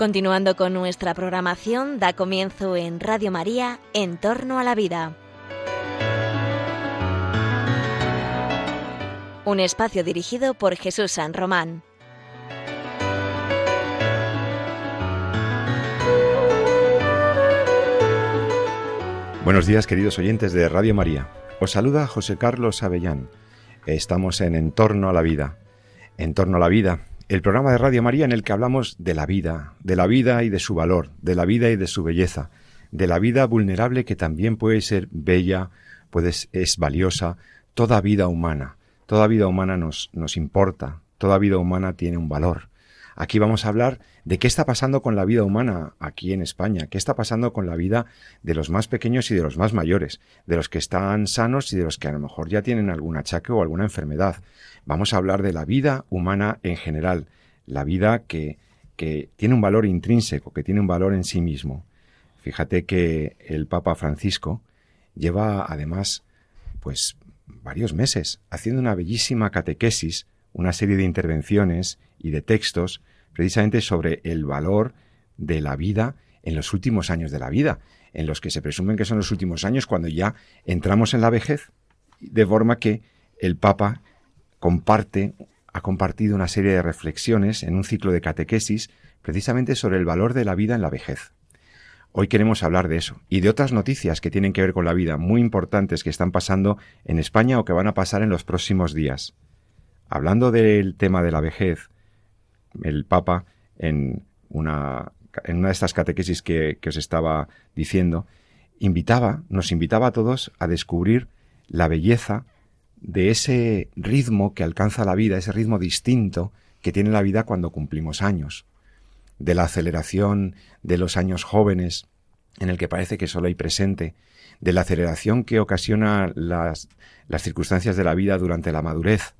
Continuando con nuestra programación, da comienzo en Radio María, En torno a la vida. Un espacio dirigido por Jesús San Román. Buenos días queridos oyentes de Radio María. Os saluda José Carlos Avellán. Estamos en En torno a la vida. En torno a la vida, el programa de Radio María en el que hablamos de la vida, de la vida y de su valor, de la vida y de su belleza, de la vida vulnerable que también puede ser bella, puede, es valiosa, toda vida humana, toda vida humana nos, nos importa, toda vida humana tiene un valor. Aquí vamos a hablar de qué está pasando con la vida humana aquí en España, qué está pasando con la vida de los más pequeños y de los más mayores, de los que están sanos y de los que a lo mejor ya tienen algún achaque o alguna enfermedad. Vamos a hablar de la vida humana en general, la vida que, que tiene un valor intrínseco, que tiene un valor en sí mismo. Fíjate que el Papa Francisco lleva además pues varios meses haciendo una bellísima catequesis, una serie de intervenciones y de textos precisamente sobre el valor de la vida en los últimos años de la vida, en los que se presumen que son los últimos años cuando ya entramos en la vejez, de forma que el Papa comparte, ha compartido una serie de reflexiones en un ciclo de catequesis precisamente sobre el valor de la vida en la vejez. Hoy queremos hablar de eso y de otras noticias que tienen que ver con la vida, muy importantes que están pasando en España o que van a pasar en los próximos días. Hablando del tema de la vejez, el Papa en una, en una de estas catequesis que, que os estaba diciendo, invitaba, nos invitaba a todos a descubrir la belleza de ese ritmo que alcanza la vida, ese ritmo distinto que tiene la vida cuando cumplimos años, de la aceleración de los años jóvenes, en el que parece que solo hay presente, de la aceleración que ocasiona las, las circunstancias de la vida durante la madurez.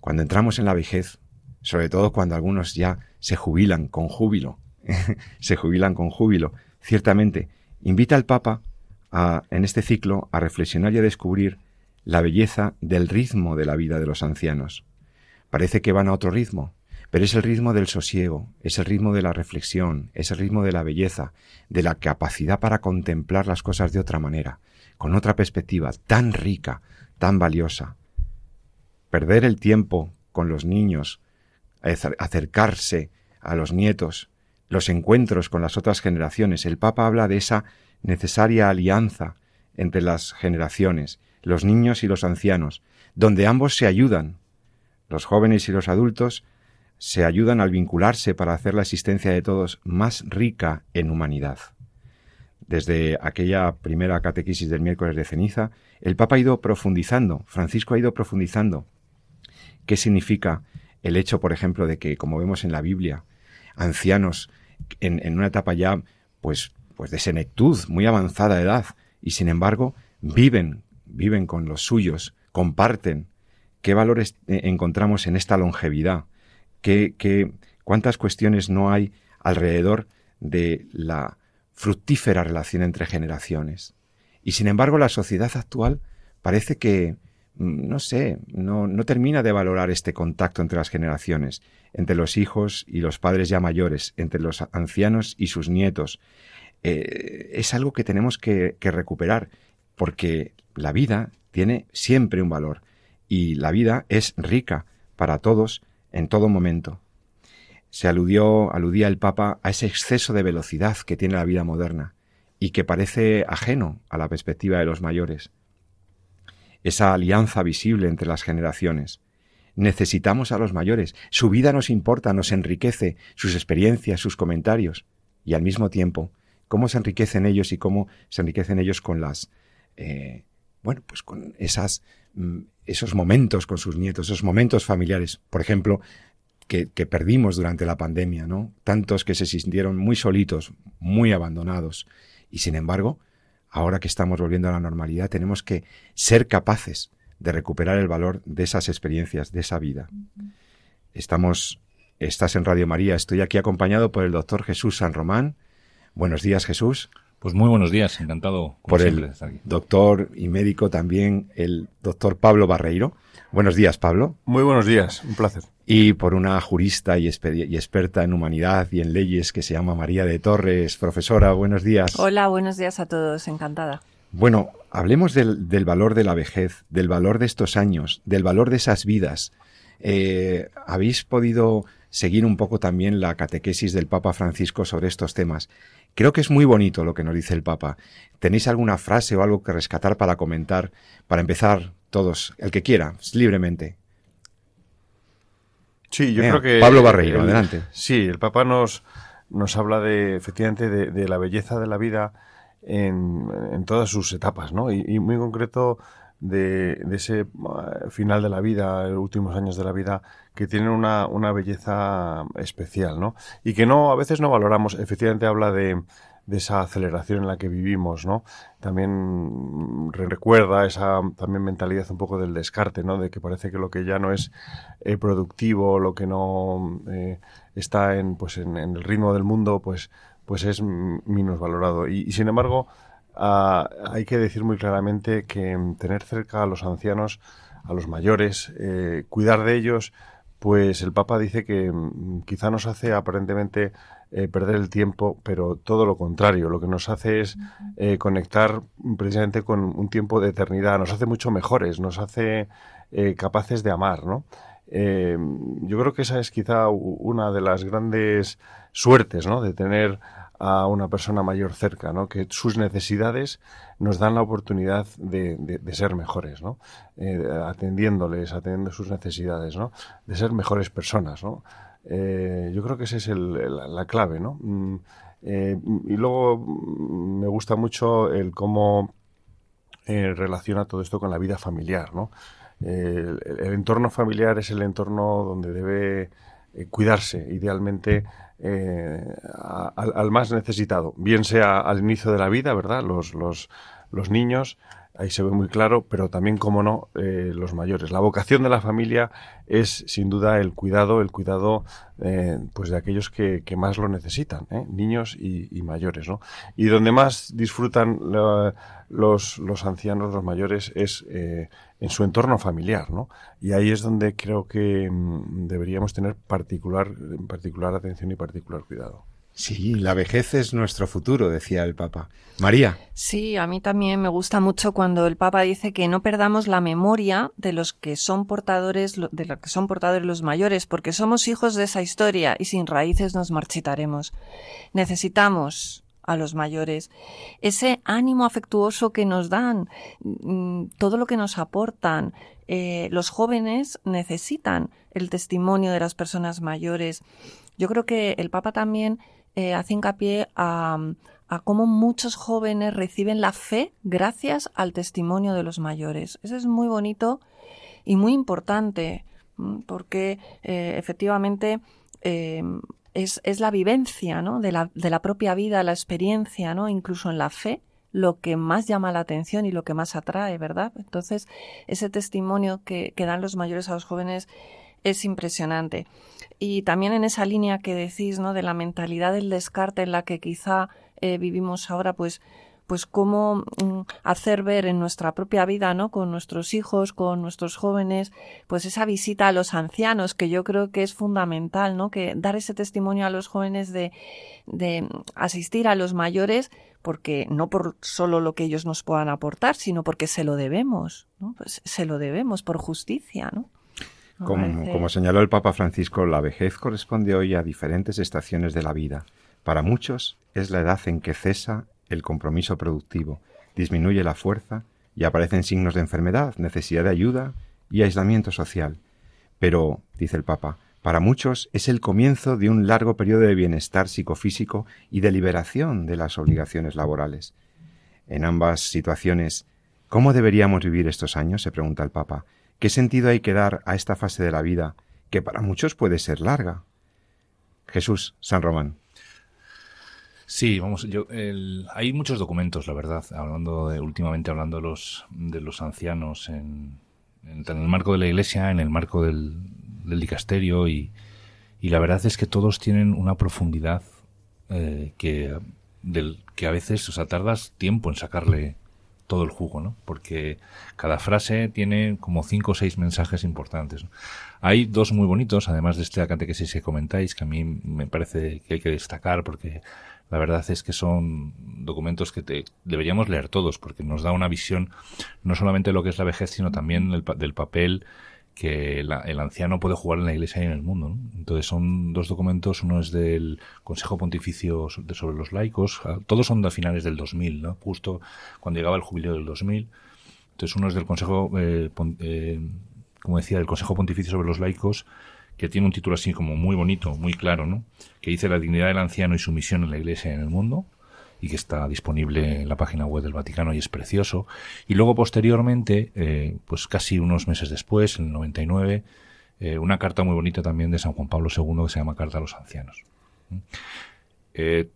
Cuando entramos en la vejez, sobre todo cuando algunos ya se jubilan con júbilo, se jubilan con júbilo, ciertamente, invita al Papa a, en este ciclo a reflexionar y a descubrir la belleza del ritmo de la vida de los ancianos. Parece que van a otro ritmo, pero es el ritmo del sosiego, es el ritmo de la reflexión, es el ritmo de la belleza, de la capacidad para contemplar las cosas de otra manera, con otra perspectiva tan rica, tan valiosa. Perder el tiempo con los niños, acercarse a los nietos, los encuentros con las otras generaciones. El Papa habla de esa necesaria alianza entre las generaciones, los niños y los ancianos, donde ambos se ayudan. Los jóvenes y los adultos se ayudan al vincularse para hacer la existencia de todos más rica en humanidad. Desde aquella primera catequesis del miércoles de ceniza, el Papa ha ido profundizando, Francisco ha ido profundizando qué significa el hecho, por ejemplo, de que, como vemos en la Biblia, ancianos en, una etapa ya, pues, pues de senectud, muy avanzada edad, y sin embargo viven viven con los suyos, comparten. ¿Qué valores eh, encontramos en esta longevidad? ¿Qué, qué, ¿Cuántas cuestiones no hay alrededor de la fructífera relación entre generaciones? Y sin embargo, la sociedad actual parece que, no sé, no, termina de valorar este contacto entre las generaciones, entre los hijos y los padres ya mayores, entre los ancianos y sus nietos. Eh, es algo que tenemos que, que recuperar, porque la vida tiene siempre un valor y la vida es rica para todos en todo momento. Se aludió, aludía el Papa a ese exceso de velocidad que tiene la vida moderna y que parece ajeno a la perspectiva de los mayores. Esa alianza visible entre las generaciones. Necesitamos a los mayores. Su vida nos importa, nos enriquece, sus experiencias, sus comentarios. Y al mismo tiempo, cómo se enriquecen ellos y cómo se enriquecen ellos con las eh, bueno, pues con esas, mm, esos momentos con sus nietos, esos momentos familiares, por ejemplo, que, que, perdimos durante la pandemia, ¿no? Tantos que se sintieron muy solitos, muy abandonados. Y sin embargo, ahora que estamos volviendo a la normalidad, tenemos que ser capaces de recuperar el valor de esas experiencias, de esa vida. Estamos, estás en Radio María, estoy aquí acompañado por el doctor Jesús San Román. Buenos días, Jesús. Pues muy buenos días, encantado. por el doctor y médico también, el doctor Pablo Barreiro. Buenos días, Pablo. Muy buenos días, un placer. Y por una jurista y, y, experta en humanidad y en leyes que se llama María de Torres. Profesora, buenos días. Hola, buenos días a todos, encantada. Bueno, hablemos del, del valor de la vejez, del valor de estos años, del valor de esas vidas. Eh, ¿Habéis podido seguir un poco también la catequesis del Papa Francisco sobre estos temas? Creo que es muy bonito lo que nos dice el Papa. ¿Tenéis alguna frase o algo que rescatar para comentar? Para empezar, todos, el que quiera, libremente. Sí, yo creo que... Pablo Barreiro, adelante. Sí, el Papa nos, nos habla de, efectivamente, de, la belleza de la vida en, en todas sus etapas, ¿no? Y, muy concreto de, de, ese uh, final de la vida, los últimos años de la vida, que tienen una, una belleza especial, ¿no? Y que no, a veces no valoramos. Efectivamente habla de, de esa aceleración en la que vivimos, ¿no? También recuerda esa también mentalidad un poco del descarte, ¿no? De que parece que lo que ya no es eh, productivo, lo que no eh, está en, pues en, el ritmo del mundo, pues, pues es menos valorado. Y, sin embargo, ah, hay que decir muy claramente que tener cerca a los ancianos, a los mayores, eh, cuidar de ellos, pues el Papa dice que mm, quizá nos hace aparentemente eh, perder el tiempo, pero todo lo contrario, lo que nos hace es eh, conectar precisamente con un tiempo de eternidad, nos hace mucho mejores, nos hace eh, capaces de amar, ¿no? yo creo que esa es quizá una de las grandes suertes, ¿no? De tener a una persona mayor cerca, ¿no? Que sus necesidades nos dan la oportunidad de, de, ser mejores, ¿no? Atendiéndoles, atendiendo sus necesidades, ¿no? De ser mejores personas, ¿no? Eh, yo creo que esa es el, la, clave, ¿no? Mm, eh, y luego mm, me gusta mucho el cómo relaciona todo esto con la vida familiar, ¿no? el, entorno familiar es el entorno donde debe cuidarse, idealmente eh, al, más necesitado, bien sea al inicio de la vida, ¿verdad? Los, los, los niños, ahí se ve muy claro, pero también, como no, eh, los mayores. La vocación de la familia es, sin duda, el cuidado, el cuidado eh, pues de aquellos que, que, más lo necesitan, ¿eh? niños y, mayores, ¿no? Y donde más disfrutan los, los ancianos, los mayores, es eh, en su entorno familiar, ¿no? Y ahí es donde creo que mm, deberíamos tener particular, particular atención y particular cuidado. Sí, la vejez es nuestro futuro, decía el Papa. María. Sí, a mí también me gusta mucho cuando el Papa dice que no perdamos la memoria de los que son portadores, de los que son portadores los mayores, porque somos hijos de esa historia y sin raíces nos marchitaremos. Necesitamos a los mayores, ese ánimo afectuoso que nos dan, mm, todo lo que nos aportan. Eh, los jóvenes necesitan el testimonio de las personas mayores. Yo creo que el Papa también eh, hace hincapié a, cómo muchos jóvenes reciben la fe gracias al testimonio de los mayores. Eso es muy bonito y muy importante, porque eh, efectivamente es, es la vivencia ¿no? de, la, de la propia vida, la experiencia, ¿no? incluso en la fe, lo que más llama la atención y lo que más atrae, ¿verdad? Entonces, ese testimonio que, que dan los mayores a los jóvenes es impresionante. Y también en esa línea que decís, ¿no? De la mentalidad del descarte en la que quizá eh, vivimos ahora, pues pues cómo mm, hacer ver en nuestra propia vida, ¿no? Con nuestros hijos, con nuestros jóvenes, pues esa visita a los ancianos, que yo creo que es fundamental, ¿no? Que dar ese testimonio a los jóvenes de, de asistir a los mayores, porque no por solo lo que ellos nos puedan aportar, sino porque se lo debemos, ¿no? Pues se lo debemos por justicia, ¿no? Como, como señaló el Papa Francisco, la vejez corresponde hoy a diferentes estaciones de la vida. Para muchos es la edad en que cesa el compromiso productivo, disminuye la fuerza y aparecen signos de enfermedad, necesidad de ayuda y aislamiento social. Pero, dice el Papa, para muchos es el comienzo de un largo periodo de bienestar psicofísico y de liberación de las obligaciones laborales. En ambas situaciones, ¿cómo deberíamos vivir estos años? se pregunta el Papa. ¿Qué sentido hay que dar a esta fase de la vida que para muchos puede ser larga? Jesús, San Román. Sí, vamos, hay muchos documentos, la verdad, hablando de, últimamente hablando de los, de los ancianos en, el marco de la iglesia, en el marco del, dicasterio y, y, la verdad es que todos tienen una profundidad eh, que, del, que a veces, o sea, tardas tiempo en sacarle todo el jugo, ¿no? Porque cada frase tiene como cinco o seis mensajes importantes. Hay dos muy bonitos, además de este catequesis que comentáis, que a mí me parece que hay que destacar porque la verdad es que son documentos que te, deberíamos leer todos porque nos da una visión no solamente de lo que es la vejez, sino también del papel que el anciano puede jugar en la iglesia y en el mundo. Entonces son dos documentos, uno es del Consejo Pontificio sobre los laicos, ah, todos son de finales del 2000, ¿no? justo cuando llegaba el jubileo del 2000. Entonces uno es del Consejo, eh, eh, como decía, del Consejo Pontificio sobre los laicos, que tiene un título así como muy bonito, muy claro, ¿no? que dice la dignidad del anciano y su misión en la iglesia y en el mundo y que está disponible en la página web del Vaticano y es precioso. Y luego posteriormente, eh, pues casi unos meses después, en el 99, eh, una carta muy bonita también de San Juan Pablo II que se llama Carta a los Ancianos. Eh,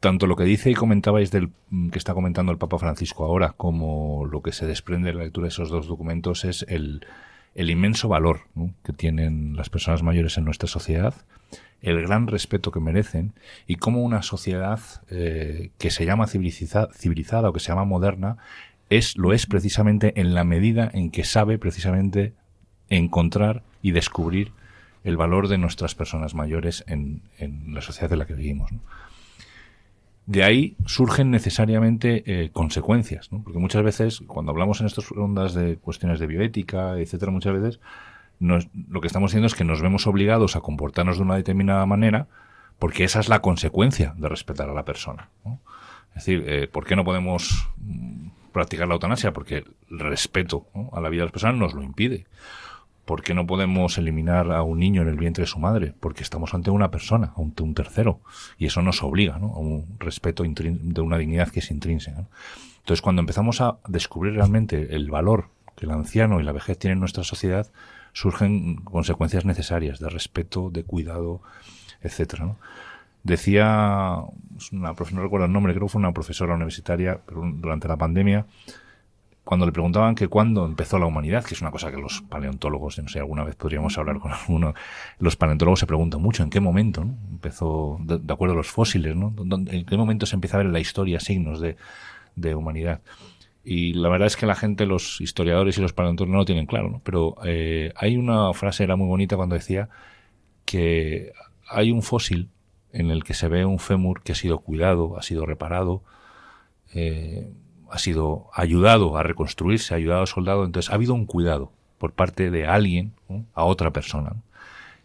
tanto lo que dice y comentabais del que está comentando el Papa Francisco ahora, como lo que se desprende de la lectura de esos dos documentos es el, el inmenso valor que tienen las personas mayores en nuestra sociedad el gran respeto que merecen y cómo una sociedad eh, que se llama civilizada o que se llama moderna es lo es precisamente en la medida en que sabe precisamente encontrar y descubrir el valor de nuestras personas mayores en, la sociedad en la que vivimos. De ahí surgen necesariamente eh, consecuencias, porque muchas veces cuando hablamos en estas rondas de cuestiones de bioética, etcétera, muchas veces lo que estamos haciendo es que nos vemos obligados a comportarnos de una determinada manera porque esa es la consecuencia de respetar a la persona. Es decir, eh, ¿por qué no podemos mm, practicar la eutanasia? Porque el respeto a la vida de las personas nos lo impide. ¿Por qué no podemos eliminar a un niño en el vientre de su madre? Porque estamos ante una persona, ante un tercero. Y eso nos obliga a un respeto de una dignidad que es intrínseca. Entonces, cuando empezamos a descubrir realmente el valor que el anciano y la vejez tienen en nuestra sociedad, surgen consecuencias necesarias de respeto, de cuidado, etcétera. Decía una no recuerdo el nombre, creo que fue una profesora universitaria durante la pandemia, cuando le preguntaban que cuándo empezó la humanidad, que es una cosa que los paleontólogos, no sé, alguna vez podríamos hablar con alguno, los paleontólogos se preguntan mucho en qué momento ¿no? empezó, de, acuerdo a los fósiles, ¿no? en qué momento se empieza a ver en la historia signos de, de humanidad. Y la verdad es que la gente, los historiadores y los paleontólogos no lo tienen claro, ¿no? Pero eh, hay una frase, era muy bonita cuando decía que hay un fósil en el que se ve un fémur que ha sido cuidado, ha sido reparado, eh, ha sido ayudado a reconstruirse, ayudado a soldado. Entonces ha habido un cuidado por parte de alguien a otra persona.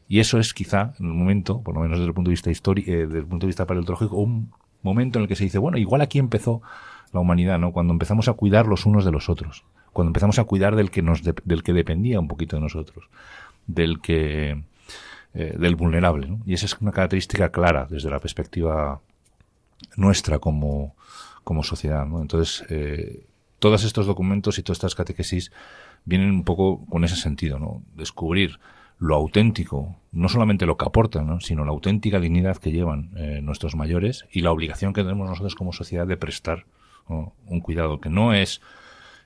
Y eso es quizá, en el momento, por lo menos desde el punto de vista histórico, eh, desde el punto de vista paleontológico, un momento en el que se dice, bueno, igual aquí empezó la humanidad, ¿no? Cuando empezamos a cuidar los unos de los otros, cuando empezamos a cuidar del que nos del que dependía un poquito de nosotros, del que eh, del vulnerable, ¿no? Y esa es una característica clara desde la perspectiva nuestra como como sociedad, ¿no? Entonces, eh, todos estos documentos y todas estas catequesis vienen un poco con ese sentido, ¿no? Descubrir lo auténtico, no solamente lo que aportan, sino la auténtica dignidad que llevan eh, nuestros mayores y la obligación que tenemos nosotros como sociedad de prestar un cuidado que no es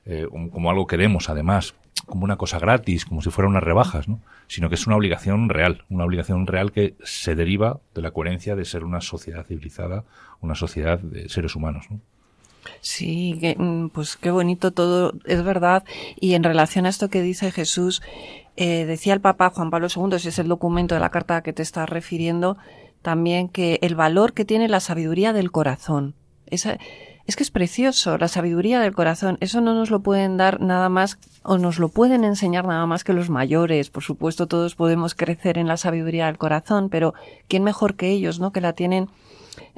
eh, como algo que demos, además, como una cosa gratis, como si fuera unas rebajas, ¿no? sino que es una obligación real, una obligación real que se deriva de la coherencia de ser una sociedad civilizada, una sociedad de seres humanos. ¿no? Sí, mm, pues qué bonito todo, es verdad. Y en relación a esto que dice Jesús, eh, decía el Papa Juan Pablo II, si es el documento de la carta a que te estás refiriendo, también que el valor que tiene la sabiduría del corazón. Esa, es que es precioso, la sabiduría del corazón. Eso no nos lo pueden dar nada más o nos lo pueden enseñar nada más que los mayores. Por supuesto, todos podemos crecer en la sabiduría del corazón, pero ¿quién mejor que ellos, no? Que la tienen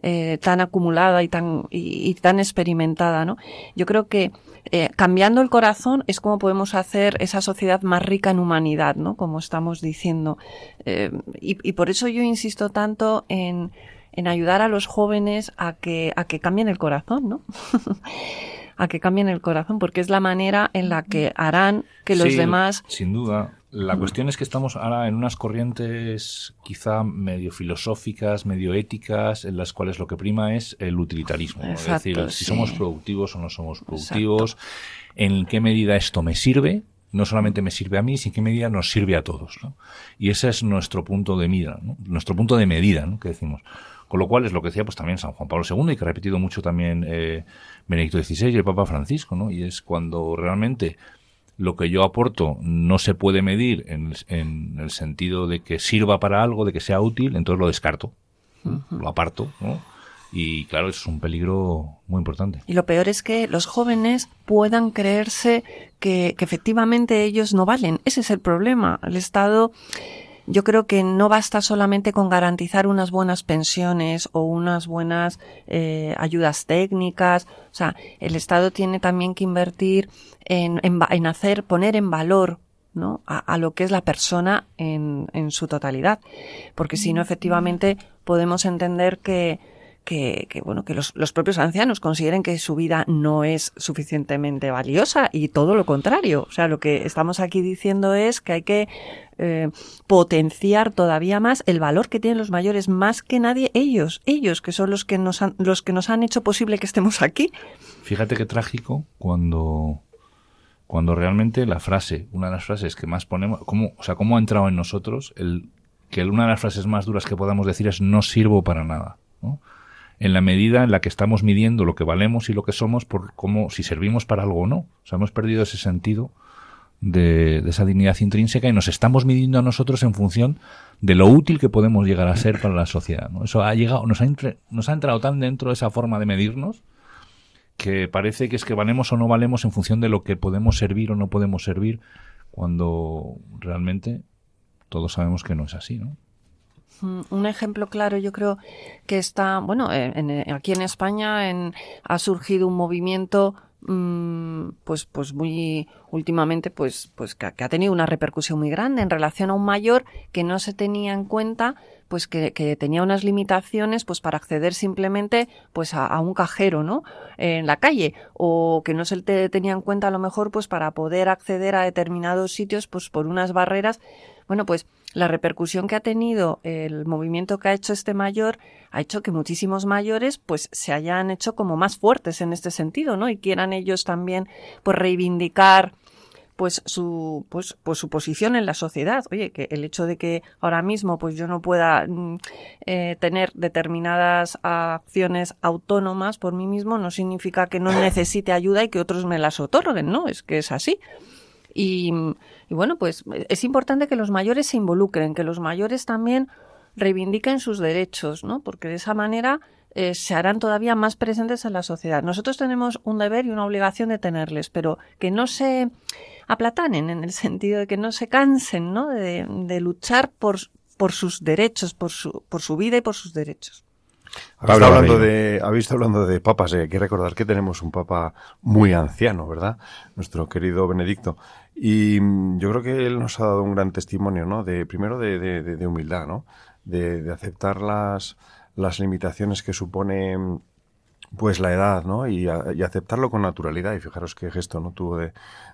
eh, tan acumulada y tan, y, tan experimentada, ¿no? Yo creo que eh, cambiando el corazón es como podemos hacer esa sociedad más rica en humanidad, ¿no? Como estamos diciendo. Eh, y, y por eso yo insisto tanto en en ayudar a los jóvenes a que, a que cambien el corazón, ¿no? a que cambien el corazón, porque es la manera en la que harán que los demás. Sin duda. La cuestión es que estamos ahora en unas corrientes quizá medio filosóficas, medio éticas, en las cuales lo que prima es el utilitarismo. es decir, si somos productivos o no somos productivos, en qué medida esto me sirve, no solamente me sirve a mí, sino en qué medida nos sirve a todos. Y ese es nuestro punto de medida, nuestro punto de medida, ¿no? que decimos. Con lo cual es lo que decía pues también San Juan Pablo II y que ha repetido mucho también eh, Benedicto XVI y el Papa Francisco, ¿no? Y es cuando realmente lo que yo aporto no se puede medir en, en, el sentido de que sirva para algo, de que sea útil, entonces lo descarto, lo aparto, ¿no? Y claro, eso es un peligro muy importante. Y lo peor es que los jóvenes puedan creerse que, que efectivamente ellos no valen. Ese es el problema. El Estado yo creo que no basta solamente con garantizar unas buenas pensiones o unas buenas eh, ayudas técnicas. O sea, el Estado tiene también que invertir en, en, hacer, poner en valor ¿no? A, a, lo que es la persona en, en su totalidad. Porque si no, efectivamente, podemos entender que, que, que, bueno, que los, los, propios ancianos consideren que su vida no es suficientemente valiosa y todo lo contrario. O sea, lo que estamos aquí diciendo es que hay que eh, potenciar todavía más el valor que tienen los mayores, más que nadie ellos, ellos que son los que nos han, los que nos han hecho posible que estemos aquí. Fíjate qué trágico cuando cuando realmente la frase, una de las frases que más ponemos, cómo, o sea, cómo ha entrado en nosotros el que una de las frases más duras que podamos decir es no sirvo para nada. En la medida en la que estamos midiendo lo que valemos y lo que somos por cómo, si servimos para algo o no. O sea, hemos perdido ese sentido de, esa dignidad intrínseca y nos estamos midiendo a nosotros en función de lo útil que podemos llegar a ser para la sociedad. ¿no? Eso ha llegado, nos ha, nos ha entrado tan dentro esa forma de medirnos que parece que es que valemos o no valemos en función de lo que podemos servir o no podemos servir, cuando realmente todos sabemos que no es así, ¿no? Mm, un ejemplo claro, yo creo que está, bueno, en, aquí en España en, ha surgido un movimiento mm, pues pues muy últimamente pues pues que, ha tenido una repercusión muy grande en relación a un mayor que no se tenía en cuenta pues que, que tenía unas limitaciones pues para acceder simplemente pues a, a, un cajero no en la calle o que no se te tenía en cuenta a lo mejor pues para poder acceder a determinados sitios pues por unas barreras. Bueno pues la repercusión que ha tenido el movimiento que ha hecho este mayor ha hecho que muchísimos mayores pues se hayan hecho como más fuertes en este sentido, ¿no? Y quieran ellos también pues reivindicar pues su pues, pues su posición en la sociedad. Oye que el hecho de que ahora mismo pues yo no pueda mm, eh, tener determinadas acciones autónomas por mí mismo no significa que no necesite ayuda y que otros me las otorguen no es que es así y, bueno, pues es importante que los mayores se involucren, que los mayores también reivindiquen sus derechos, ¿no? Porque de esa manera eh, se harán todavía más presentes en la sociedad. Nosotros tenemos un deber y una obligación de tenerles, pero que no se aplatanen en el sentido de que no se cansen, ¿no? De, de luchar por, por sus derechos, por su, por su vida y por sus derechos. Habéis estado, hablando de, habéis hablando de papas, eh, hay que recordar que tenemos un papa muy anciano, ¿verdad? Nuestro querido Benedicto. Y mm, yo creo que él nos ha dado un gran testimonio, ¿no? De, primero de, de, de humildad, ¿no? De, de, aceptar las, las limitaciones que supone mm, pues la edad, ¿no? Y, a, y, aceptarlo con naturalidad. Y fijaros qué gesto no tuvo de,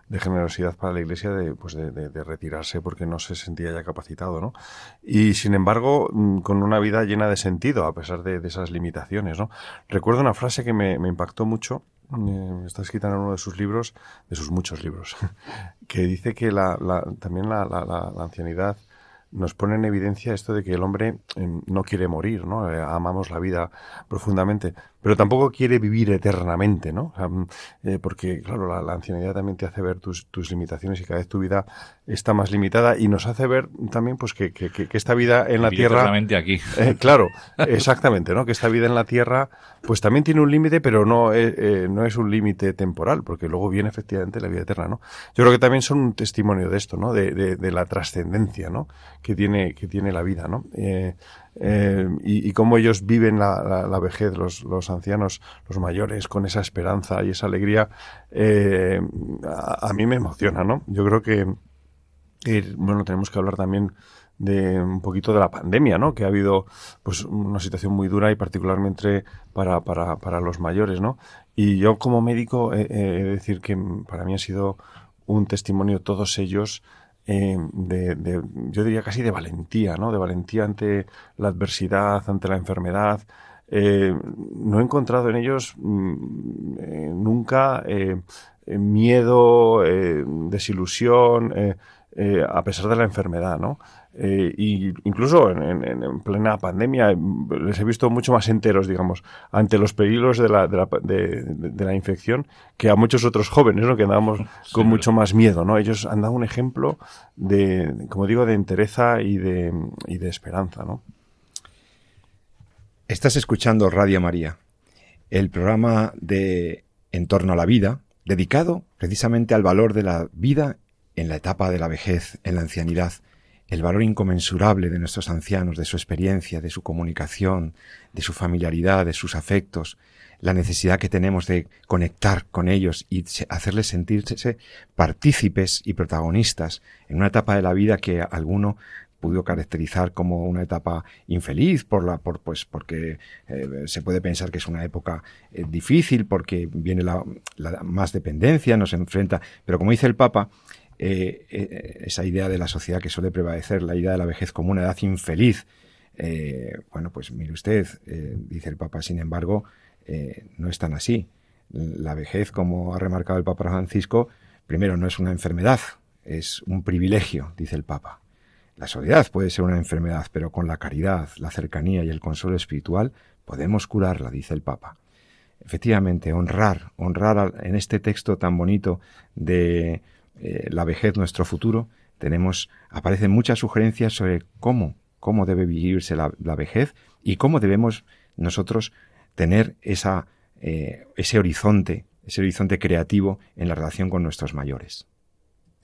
de generosidad para la Iglesia de, pues de, retirarse porque no se sentía ya capacitado, ¿no? Y sin embargo, mm, con una vida llena de sentido, a pesar de, esas limitaciones, ¿no? Recuerdo una frase que me, impactó mucho, eh, está escrita en uno de sus libros, de sus muchos libros, que dice que la, la, también la, la, ancianidad nos pone en evidencia esto de que el hombre eh, no quiere morir, ¿no? Eh, amamos la vida profundamente, pero tampoco quiere vivir eternamente, ¿no? O sea, mm, eh, porque, claro, la, la, ancianidad también te hace ver tus, tus, limitaciones y cada vez tu vida está más limitada y nos hace ver también, pues, que, que, que esta vida en la Vivir tierra... Eternamente aquí. Eh, claro, exactamente, ¿no? Que esta vida en la tierra, pues también tiene un límite, pero no, eh, no es un límite temporal, porque luego viene efectivamente la vida eterna, ¿no? Yo creo que también son un testimonio de esto, ¿no? De, de, de la trascendencia, ¿no? Que tiene, que tiene la vida, ¿no? Eh, eh, y, y, cómo ellos viven la, la, vejez, los, ancianos, los mayores, con esa esperanza y esa alegría, eh, a, a, mí me emociona, ¿no? Yo creo que, eh, bueno, tenemos que hablar también de un poquito de la pandemia, ¿no? Que ha habido, pues, una situación muy dura y particularmente para, para, para los mayores, ¿no? Y yo como médico he de decir que para mí ha sido un testimonio todos ellos eh, de, yo diría casi de valentía, ¿no? De valentía ante la adversidad, ante la enfermedad. Eh, no he encontrado en ellos mm, eh, nunca miedo, desilusión, a pesar de la enfermedad, ¿no? Eh, y incluso en, plena pandemia les he visto mucho más enteros, digamos, ante los peligros de la, de la, de, la infección que a muchos otros jóvenes, ¿no? Que andábamos con mucho más miedo, ¿no? Ellos han dado un ejemplo de, como digo, de entereza y de, y de esperanza, ¿no? Estás escuchando Radio María, el programa de En torno a la vida, dedicado precisamente al valor de la vida en la etapa de la vejez, en la ancianidad, el valor inconmensurable de nuestros ancianos, de su experiencia, de su comunicación, de su familiaridad, de sus afectos, la necesidad que tenemos de conectar con ellos y hacerles sentirse partícipes y protagonistas en una etapa de la vida que alguno pudo caracterizar como una etapa infeliz por la por pues porque eh, se puede pensar que es una época eh, difícil porque viene la, la, más dependencia nos enfrenta pero como dice el Papa eh, esa idea de la sociedad que suele prevalecer la idea de la vejez como una edad infeliz. Bueno pues mire usted dice el Papa sin embargo no es tan así. La vejez como ha remarcado el Papa Francisco primero no es una enfermedad es un privilegio dice el Papa. La soledad puede ser una enfermedad, pero con la caridad, la cercanía y el consuelo espiritual podemos curarla, dice el Papa. Efectivamente, honrar, honrar en este texto tan bonito de eh, la vejez, nuestro futuro, tenemos, aparecen muchas sugerencias sobre cómo, cómo debe vivirse la, vejez y cómo debemos nosotros tener esa, eh, ese horizonte, ese horizonte creativo en la relación con nuestros mayores.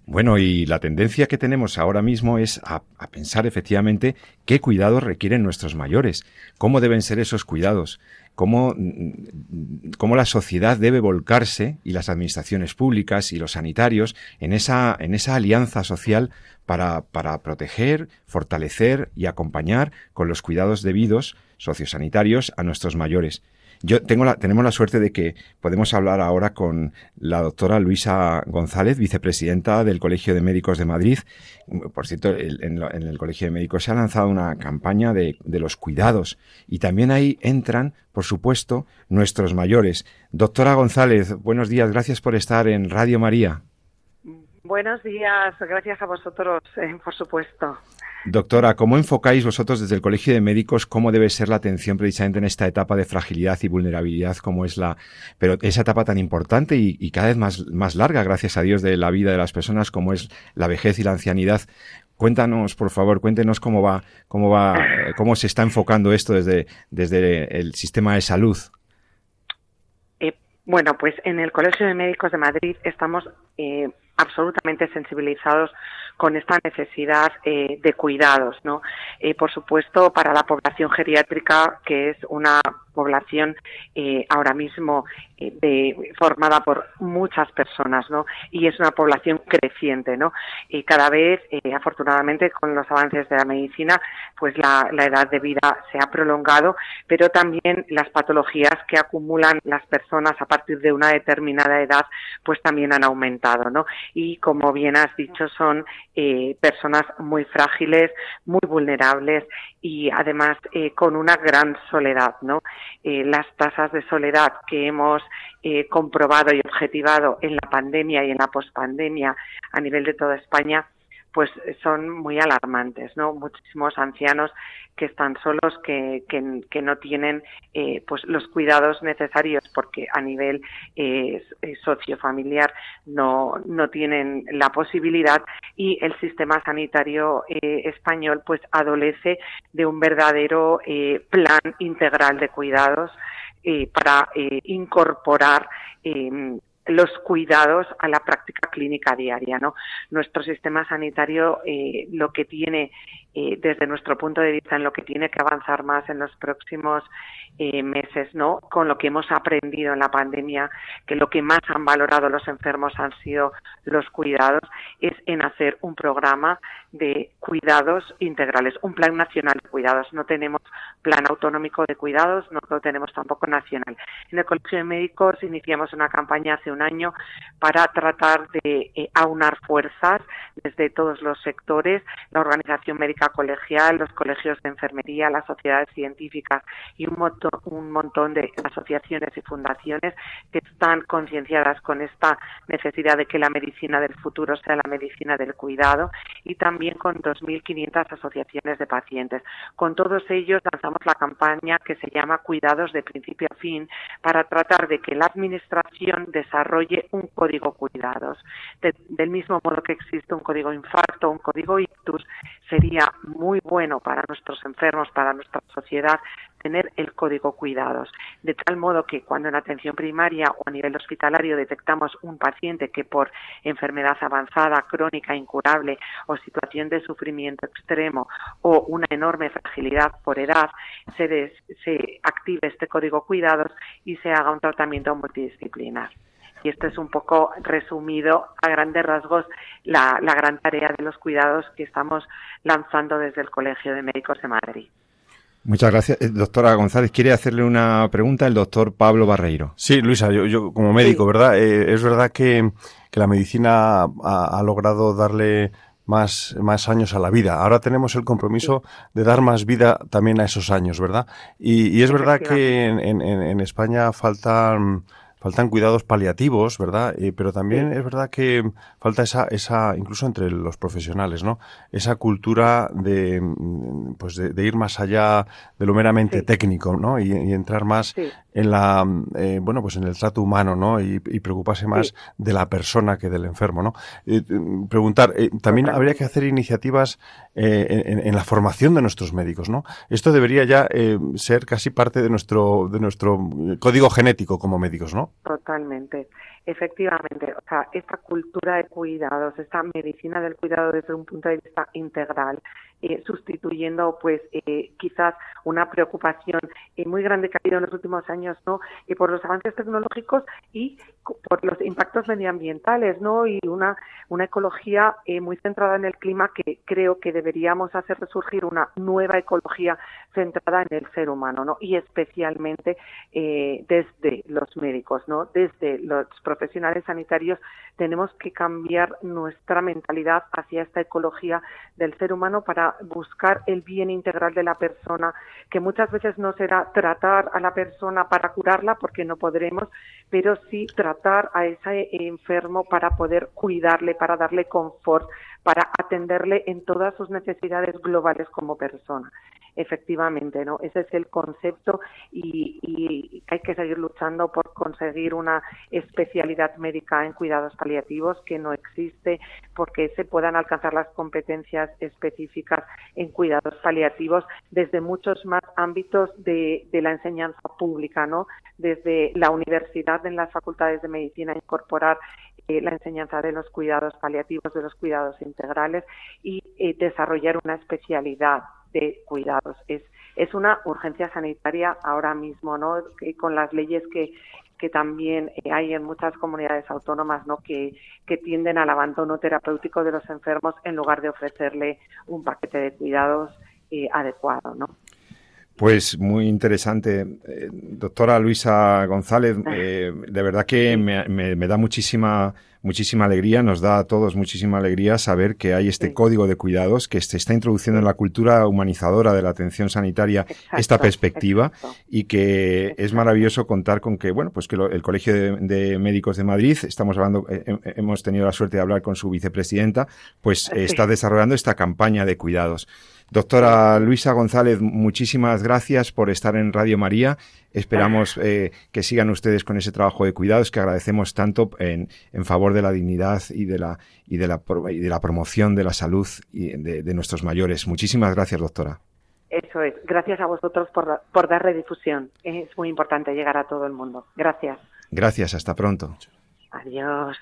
Bueno, y la tendencia que tenemos ahora mismo es a, pensar efectivamente qué cuidados requieren nuestros mayores, cómo deben ser esos cuidados, cómo, mm, cómo la sociedad debe volcarse y las administraciones públicas y los sanitarios en esa, en esa alianza social para, para proteger, fortalecer y acompañar con los cuidados debidos sociosanitarios a nuestros mayores. Yo tengo la, tenemos la suerte de que podemos hablar ahora con la doctora Luisa González, vicepresidenta del Colegio de Médicos de Madrid. Por cierto, en, el Colegio de Médicos se ha lanzado una campaña de, de los cuidados y también ahí entran, por supuesto, nuestros mayores. Doctora González, buenos días, gracias por estar en Radio María. Buenos días, gracias a vosotros, eh, por supuesto. Doctora, ¿cómo enfocáis vosotros desde el Colegio de Médicos cómo debe ser la atención precisamente en esta etapa de fragilidad y vulnerabilidad como es la, pero esa etapa tan importante y, cada vez más, más larga, gracias a Dios, de la vida de las personas como es la vejez y la ancianidad? Cuéntanos, por favor, cuéntenos cómo va, cómo va, cómo se está enfocando esto desde, desde el sistema de salud. Bueno, pues en el Colegio de Médicos de Madrid estamos eh, absolutamente sensibilizados con esta necesidad eh, de cuidados, ¿no? Eh, por supuesto, para la población geriátrica, que es una población eh, ahora mismo de, formada por muchas personas, ¿no? Y es una población creciente, ¿no? Y cada vez, afortunadamente, con los avances de la medicina, pues la, la, edad de vida se ha prolongado, pero también las patologías que acumulan las personas a partir de una determinada edad, pues también han aumentado, ¿no? Y como bien has dicho, son eh, personas muy frágiles, muy vulnerables y además eh, con una gran soledad, ¿no? Eh, las tasas de soledad que hemos comprobado y objetivado en la pandemia y en la pospandemia a nivel de toda España pues son muy alarmantes, ¿no? Muchísimos ancianos que están solos, que, que, no tienen eh, pues los cuidados necesarios porque a nivel eh, sociofamiliar no, no tienen la posibilidad y el sistema sanitario eh, español pues adolece de un verdadero eh, plan integral de cuidados para incorporar los cuidados a la práctica clínica diaria. ¿no? Nuestro sistema sanitario eh, lo que tiene, desde nuestro punto de vista, en lo que tiene que avanzar más en los próximos eh, meses, ¿no? Con lo que hemos aprendido en la pandemia, que lo que más han valorado los enfermos han sido los cuidados, es en hacer un programa de cuidados integrales, un plan nacional de cuidados. No tenemos plan autonómico de cuidados, no lo tenemos tampoco nacional. En el Colegio de Médicos iniciamos una campaña hace un año para tratar de eh, aunar fuerzas desde todos los sectores, la Organización Médica colegial, los colegios de enfermería, las sociedades científicas y un montón, un montón de asociaciones y fundaciones que están concienciadas con esta necesidad de que la medicina del futuro sea la medicina del cuidado y también con 2.500 asociaciones de pacientes. Con todos ellos lanzamos la campaña que se llama Cuidados de principio a fin para tratar de que la Administración desarrolle un código cuidados. del mismo modo que existe un código infarto, un código ictus, sería muy bueno para nuestros enfermos, para nuestra sociedad, tener el código cuidados, de tal modo que cuando en atención primaria o a nivel hospitalario detectamos un paciente que por enfermedad avanzada, crónica, incurable o situación de sufrimiento extremo o una enorme fragilidad por edad, se, se active este código cuidados y se haga un tratamiento multidisciplinar. Y esto es un poco resumido a grandes rasgos la, la gran tarea de los cuidados que estamos lanzando desde el Colegio de Médicos de Madrid. Muchas gracias. Eh, doctora González, quiere hacerle una pregunta el doctor Pablo Barreiro. Sí, Luisa, yo, yo como médico, ¿verdad? Eh, es verdad que, que, la medicina ha, ha, logrado darle más, más años a la vida. Ahora tenemos el compromiso de dar más vida también a esos años, ¿verdad? Y, y es verdad que en, en, en España faltan faltan cuidados paliativos, ¿verdad? Eh, pero también es verdad que falta esa, esa, incluso entre los profesionales, ¿no? Esa cultura de, mm, pues de, ir más allá de lo meramente técnico, ¿no? Y, entrar más en la, eh, bueno, pues en el trato humano, ¿no? Y, preocuparse más de la persona que del enfermo, ¿no? Eh, preguntar, también habría que hacer iniciativas en, en, la formación de nuestros médicos, ¿no? Esto debería ya ser casi parte de nuestro, de nuestro código genético como médicos, ¿no? Totalmente. Efectivamente, o sea, esta cultura de cuidados, esta medicina del cuidado desde un punto de vista integral, eh, sustituyendo pues eh, quizás una preocupación eh, muy grande que ha habido en los últimos años no y por los avances tecnológicos y por los impactos medioambientales no y una una ecología muy centrada en el clima que creo que deberíamos hacer resurgir una nueva ecología centrada en el ser humano no y especialmente desde los médicos no desde los profesionales sanitarios tenemos que cambiar nuestra mentalidad hacia esta ecología del ser humano para buscar el bien integral de la persona, que muchas veces no será tratar a la persona para curarla, porque no podremos, pero sí tratar a ese enfermo para poder cuidarle, para darle confort, para atenderle en todas sus necesidades globales como persona efectivamente, ¿no? Ese es el concepto y, hay que seguir luchando por conseguir una especialidad médica en cuidados paliativos que no existe, porque se puedan alcanzar las competencias específicas en cuidados paliativos desde muchos más ámbitos de, de la enseñanza pública, ¿no? Desde la universidad en las facultades de medicina incorporar eh, la enseñanza de los cuidados paliativos, de los cuidados integrales y eh, desarrollar una especialidad de cuidados. Es, es una urgencia sanitaria ahora mismo, ¿no? con las leyes que, que también eh, hay en muchas comunidades autónomas, ¿no? Que, que tienden al abandono terapéutico de los enfermos en lugar de ofrecerle un paquete de cuidados eh, adecuado, ¿no? Pues muy interesante. Eh, doctora Luisa González, eh, de verdad que me, me, da muchísima, muchísima alegría, nos da a todos muchísima alegría saber que hay este código de cuidados que se está introduciendo en la cultura humanizadora de la atención sanitaria esta perspectiva y que es maravilloso contar con que, bueno, pues que el Colegio de, Médicos de Madrid, estamos hablando, eh, hemos tenido la suerte de hablar con su vicepresidenta, pues está desarrollando esta campaña de cuidados. Doctora Luisa González, muchísimas gracias por estar en Radio María. Esperamos eh, que sigan ustedes con ese trabajo de cuidados que agradecemos tanto en, en favor de la dignidad y de la, y, de la, y de la promoción de la salud y de, de, nuestros mayores. Muchísimas gracias, doctora. Eso es. Gracias a vosotros por, por dar redifusión. Es muy importante llegar a todo el mundo. Gracias. Gracias. Hasta pronto. Adiós.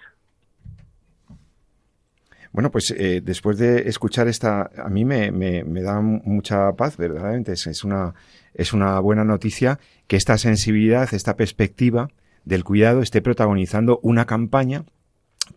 Bueno, pues eh, después de escuchar esta, a mí me, me, me da mucha paz, verdaderamente. Es, una, es una buena noticia que esta sensibilidad, esta perspectiva del cuidado esté protagonizando una campaña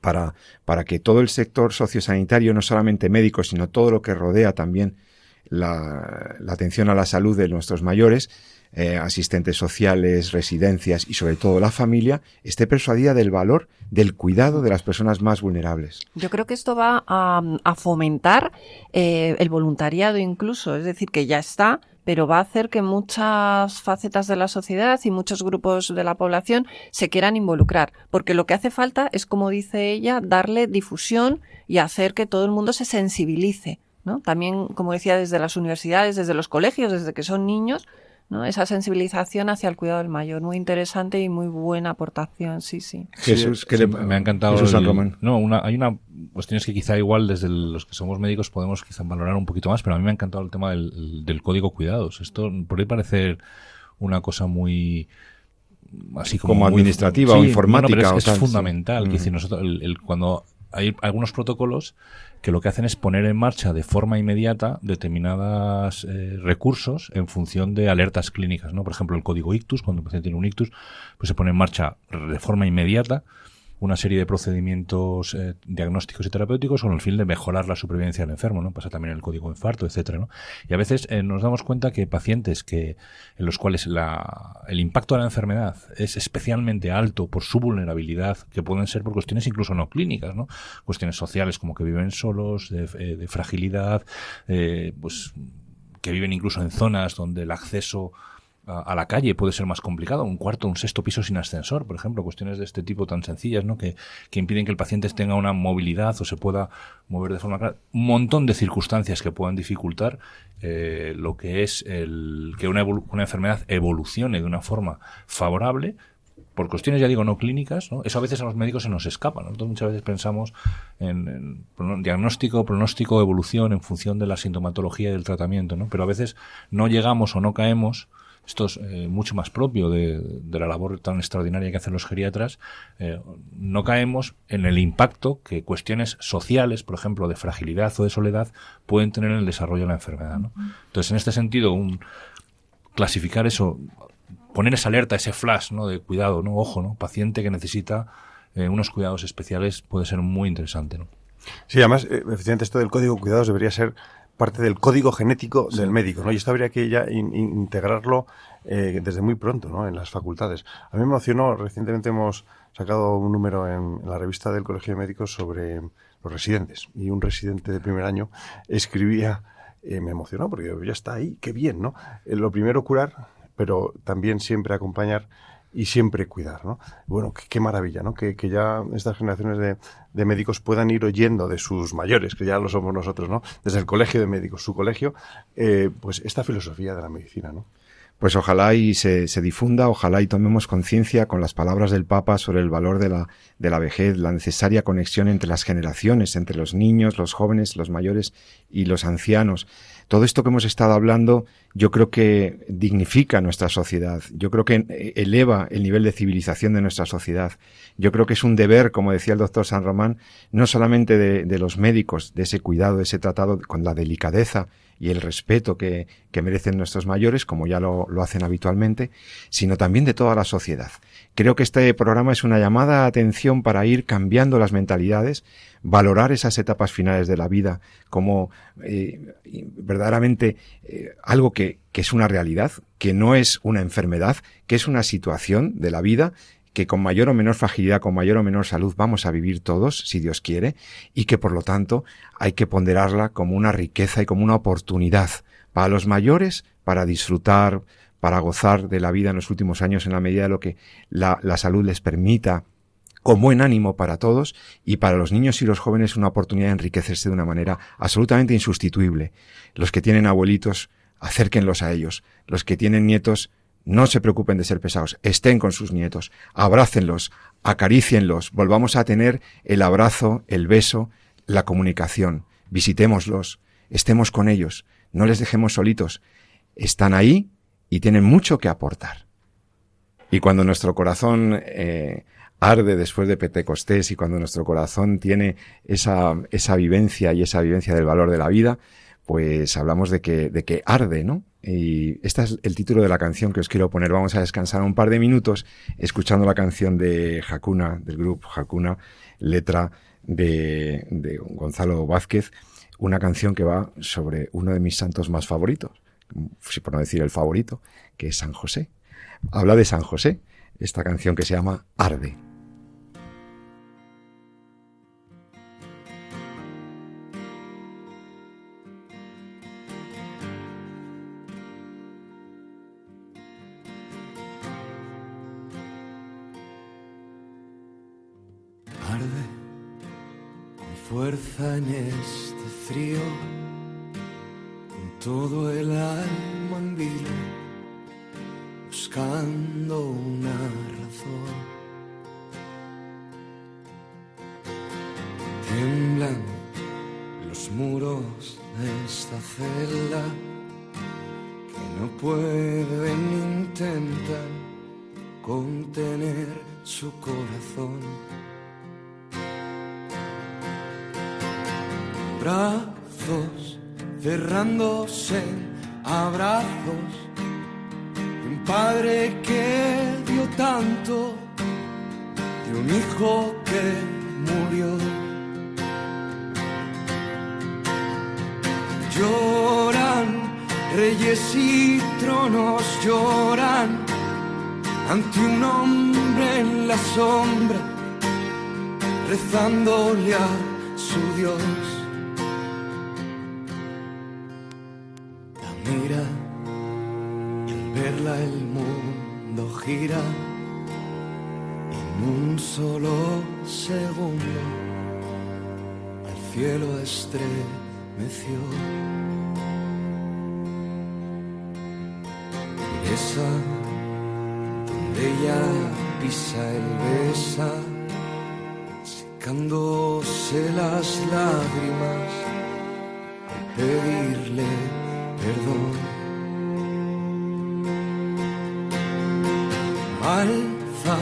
para, para que todo el sector sociosanitario, no solamente médicos, sino todo lo que rodea también la atención a la salud de nuestros mayores, eh, asistentes sociales, residencias y sobre todo la familia, esté persuadida del valor del cuidado de las personas más vulnerables. Yo creo que esto va a, fomentar eh, el voluntariado incluso, es decir, que ya está, pero va a hacer que muchas facetas de la sociedad y muchos grupos de la población se quieran involucrar, porque lo que hace falta es, como dice ella, darle difusión y hacer que todo el mundo se sensibilice. ¿no? También, como decía, desde las universidades, desde los colegios, desde que son niños, ¿no? Esa sensibilización hacia el cuidado del mayor, muy interesante y muy buena aportación, sí, sí. Jesús, que me ha encantado. No, una, hay una cuestiones que quizá igual desde los que somos médicos podemos quizá valorar un poquito más, pero a mí me ha encantado el tema del, código cuidados. Esto puede parecer una cosa muy así como, administrativa o informática. es, fundamental. decir, nosotros, cuando hay algunos protocolos que lo que hacen es poner en marcha de forma inmediata determinados eh, recursos en función de alertas clínicas, ¿no? Por ejemplo, el código ictus, cuando el paciente tiene un ictus, pues se pone en marcha de forma inmediata una serie de procedimientos eh, diagnósticos y terapéuticos con el fin de mejorar la supervivencia del enfermo, ¿no? Pasa también el código infarto, etcétera, ¿no? Y a veces eh, nos damos cuenta que pacientes que en los cuales la, el impacto de la enfermedad es especialmente alto por su vulnerabilidad, que pueden ser por cuestiones incluso no clínicas, ¿no? Cuestiones sociales como que viven solos, de, eh, de fragilidad, pues que viven incluso en zonas donde el acceso a, la calle puede ser más complicado, un cuarto, un sexto piso sin ascensor, por ejemplo, cuestiones de este tipo tan sencillas, ¿no? Que, que impiden que el paciente tenga una movilidad o se pueda mover de forma clara. Un montón de circunstancias que puedan dificultar eh, lo que es el que una, una enfermedad evolucione de una forma favorable, por cuestiones, ya digo, no clínicas, ¿no? Eso a veces a los médicos se nos escapa, Nosotros muchas veces pensamos en, en, diagnóstico, pronóstico, evolución en función de la sintomatología y del tratamiento, ¿no? Pero a veces no llegamos o no caemos esto es eh, mucho más propio de, la labor tan extraordinaria que hacen los geriatras, eh, no caemos en el impacto que cuestiones sociales, por ejemplo, de fragilidad o de soledad, pueden tener en el desarrollo de la enfermedad. Entonces, en este sentido, un, clasificar eso, poner esa alerta, ese flash ¿no? de cuidado, ¿no? ojo, ¿no? paciente que necesita eh, unos cuidados especiales puede ser muy interesante. ¿no? Sí, además, efectivamente, esto del código de cuidados debería ser parte del código genético del médico, ¿no? Y esto habría que ya integrarlo eh, desde muy pronto, ¿no? En las facultades. A mí me emocionó, recientemente hemos sacado un número en, la revista del Colegio de Médicos sobre los residentes. Y un residente de primer año escribía, eh, me emocionó porque ya está ahí, qué bien, ¿no? Eh, lo primero curar, pero también siempre acompañar y siempre cuidar, ¿no? Bueno, qué, maravilla, ¿no? Que, que, ya estas generaciones de, de, médicos puedan ir oyendo de sus mayores, que ya lo somos nosotros, ¿no? Desde el colegio de médicos, su colegio, eh, pues esta filosofía de la medicina, ¿no? Pues ojalá y se, se difunda, ojalá y tomemos conciencia con las palabras del Papa sobre el valor de la, de la vejez, la necesaria conexión entre las generaciones, entre los niños, los jóvenes, los mayores y los ancianos. Todo esto que hemos estado hablando yo creo que dignifica nuestra sociedad, yo creo que eleva el nivel de civilización de nuestra sociedad. Yo creo que es un deber, como decía el doctor San Román, no solamente de, de los médicos, de ese cuidado, de ese tratado con la delicadeza y el respeto que, que merecen nuestros mayores, como ya lo, lo, hacen habitualmente, sino también de toda la sociedad. Creo que este programa es una llamada a atención para ir cambiando las mentalidades, valorar esas etapas finales de la vida como eh, verdaderamente eh, algo que, que es una realidad, que no es una enfermedad, que es una situación de la vida que con mayor o menor fragilidad, con mayor o menor salud vamos a vivir todos, si Dios quiere, y que por lo tanto hay que ponderarla como una riqueza y como una oportunidad para los mayores, para disfrutar, para gozar de la vida en los últimos años en la medida de lo que la, la salud les permita, con buen ánimo para todos y para los niños y los jóvenes una oportunidad de enriquecerse de una manera absolutamente insustituible. Los que tienen abuelitos, acérquenlos a ellos. Los que tienen nietos, no se preocupen de ser pesados, estén con sus nietos, abrácenlos, acaricienlos, volvamos a tener el abrazo, el beso, la comunicación, visitémoslos, estemos con ellos, no les dejemos solitos, están ahí y tienen mucho que aportar. Y cuando nuestro corazón eh, arde después de Pentecostés y cuando nuestro corazón tiene esa, esa vivencia y esa vivencia del valor de la vida, pues hablamos de que, de que arde, ¿no? Y este es el título de la canción que os quiero poner. Vamos a descansar un par de minutos escuchando la canción de Hakuna, del grupo Hakuna, letra de, de Gonzalo Vázquez, una canción que va sobre uno de mis santos más favoritos, si por no decir el favorito, que es San José. Habla de San José, esta canción que se llama Arde. El mundo gira en un solo segundo. Al cielo estremeció. Esa donde ella pisa el besa, secándose las lágrimas al pedirle perdón. alza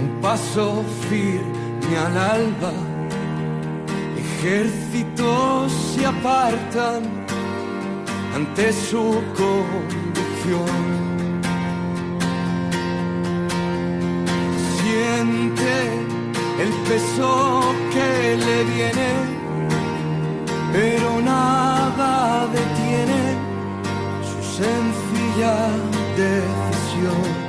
un paso firme al alba. Ejércitos se apartan ante su condición. Siente el peso que le viene, pero nada su sencilla decisión.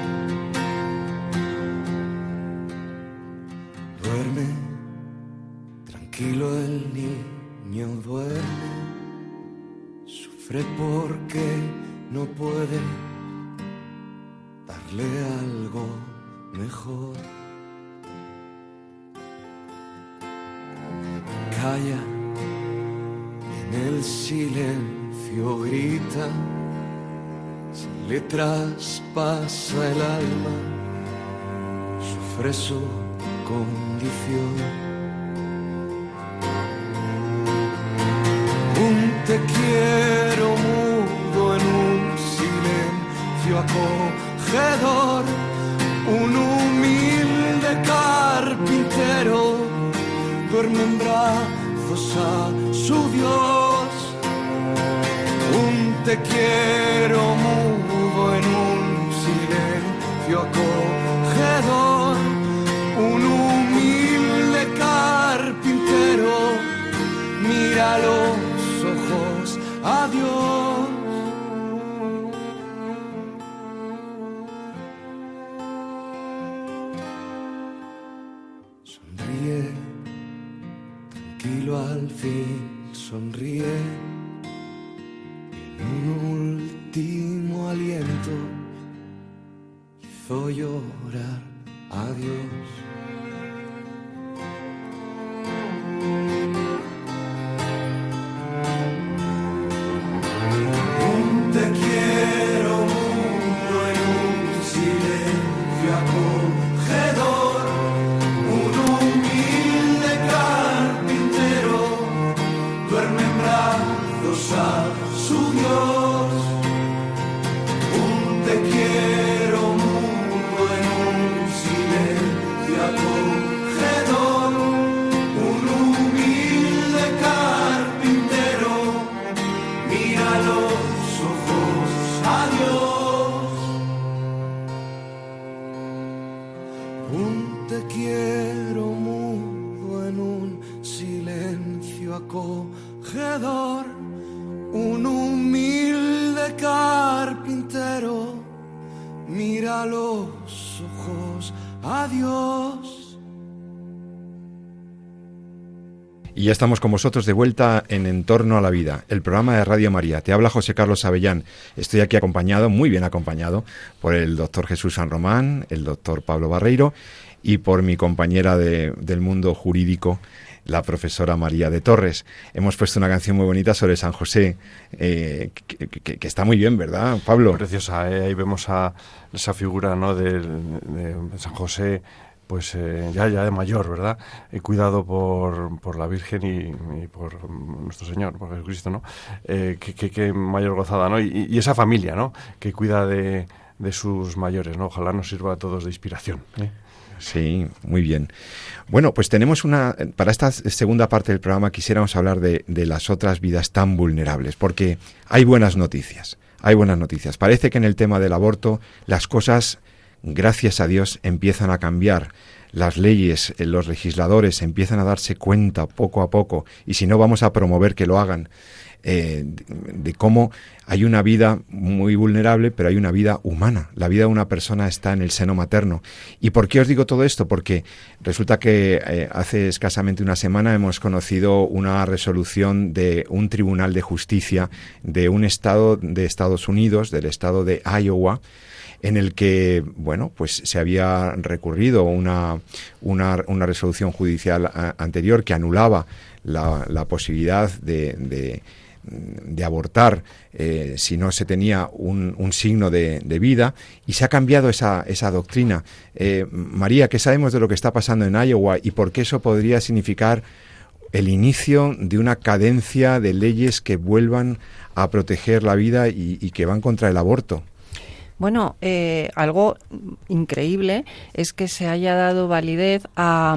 Tranquilo el niño duerme, sufre porque no puede darle algo mejor. Calla en el silencio, grita, le traspasa el alma, sufre su condición. te quiero mudo en un silencio acogedor, un humilde carpintero duerme en brazos a su Dios. Un te quiero míralo adiós. Sonríe, tranquilo al fin, sonríe. En un último aliento hizo llorar adiós. mira ojos a Dios. Y ya estamos con vosotros de vuelta en Entorno a la Vida, el programa de Radio María. Te habla José Carlos Avellán. Estoy aquí acompañado, muy bien acompañado, por el doctor Jesús San Román, el doctor Pablo Barreiro y por mi compañera de- del mundo jurídico, la profesora María de Torres. Hemos puesto una canción muy bonita sobre San José, eh, que, que- que está muy bien, ¿verdad, Pablo? Preciosa, ¿eh? ahí vemos a esa figura ¿no? de, San José, pues eh, ya, ya de mayor, ¿verdad? Eh, cuidado por, por la Virgen y, y por nuestro Señor, por Jesucristo, ¿no? Eh, que, que- que mayor gozada, ¿no? Y, y esa familia, ¿no? Que cuida de, de sus mayores, ¿no? Ojalá nos sirva a todos de inspiración. ¿eh? Sí, muy bien. Bueno, pues tenemos una. Para esta segunda parte del programa quisiéramos hablar de, de las otras vidas tan vulnerables, porque hay buenas noticias. Hay buenas noticias. Parece que en el tema del aborto las cosas, gracias a Dios, empiezan a cambiar. Las leyes, eh, los legisladores empiezan a darse cuenta poco a poco, y si no, vamos a promover que lo hagan, eh, de, cómo hay una vida muy vulnerable, pero hay una vida humana. La vida de una persona está en el seno materno. ¿Y por qué os digo todo esto? Porque resulta que eh, hace escasamente una semana hemos conocido una resolución de un tribunal de justicia de un estado de Estados Unidos, del estado de Iowa, en el que, bueno, pues se había recurrido una, una, una resolución judicial anterior que anulaba la, posibilidad de, de abortar eh, si no se tenía un, un signo de, vida y se ha cambiado esa, esa doctrina. Eh, María, ¿qué sabemos de lo que está pasando en Iowa y por qué eso podría significar el inicio de una cadencia de leyes que vuelvan a proteger la vida y que van contra el aborto? Bueno, eh, algo increíble es que se haya dado validez a,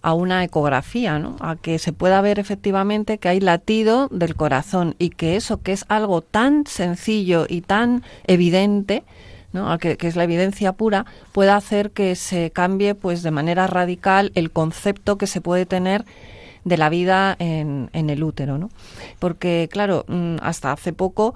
a una ecografía, ¿no? A que se pueda ver efectivamente que hay latido del corazón y que eso, que es algo tan sencillo y tan evidente, ¿no? Que, que es la evidencia pura, pueda hacer que se cambie, pues, de manera radical el concepto que se puede tener de la vida en, en el útero, ¿no? Porque, claro, mm, hasta hace poco,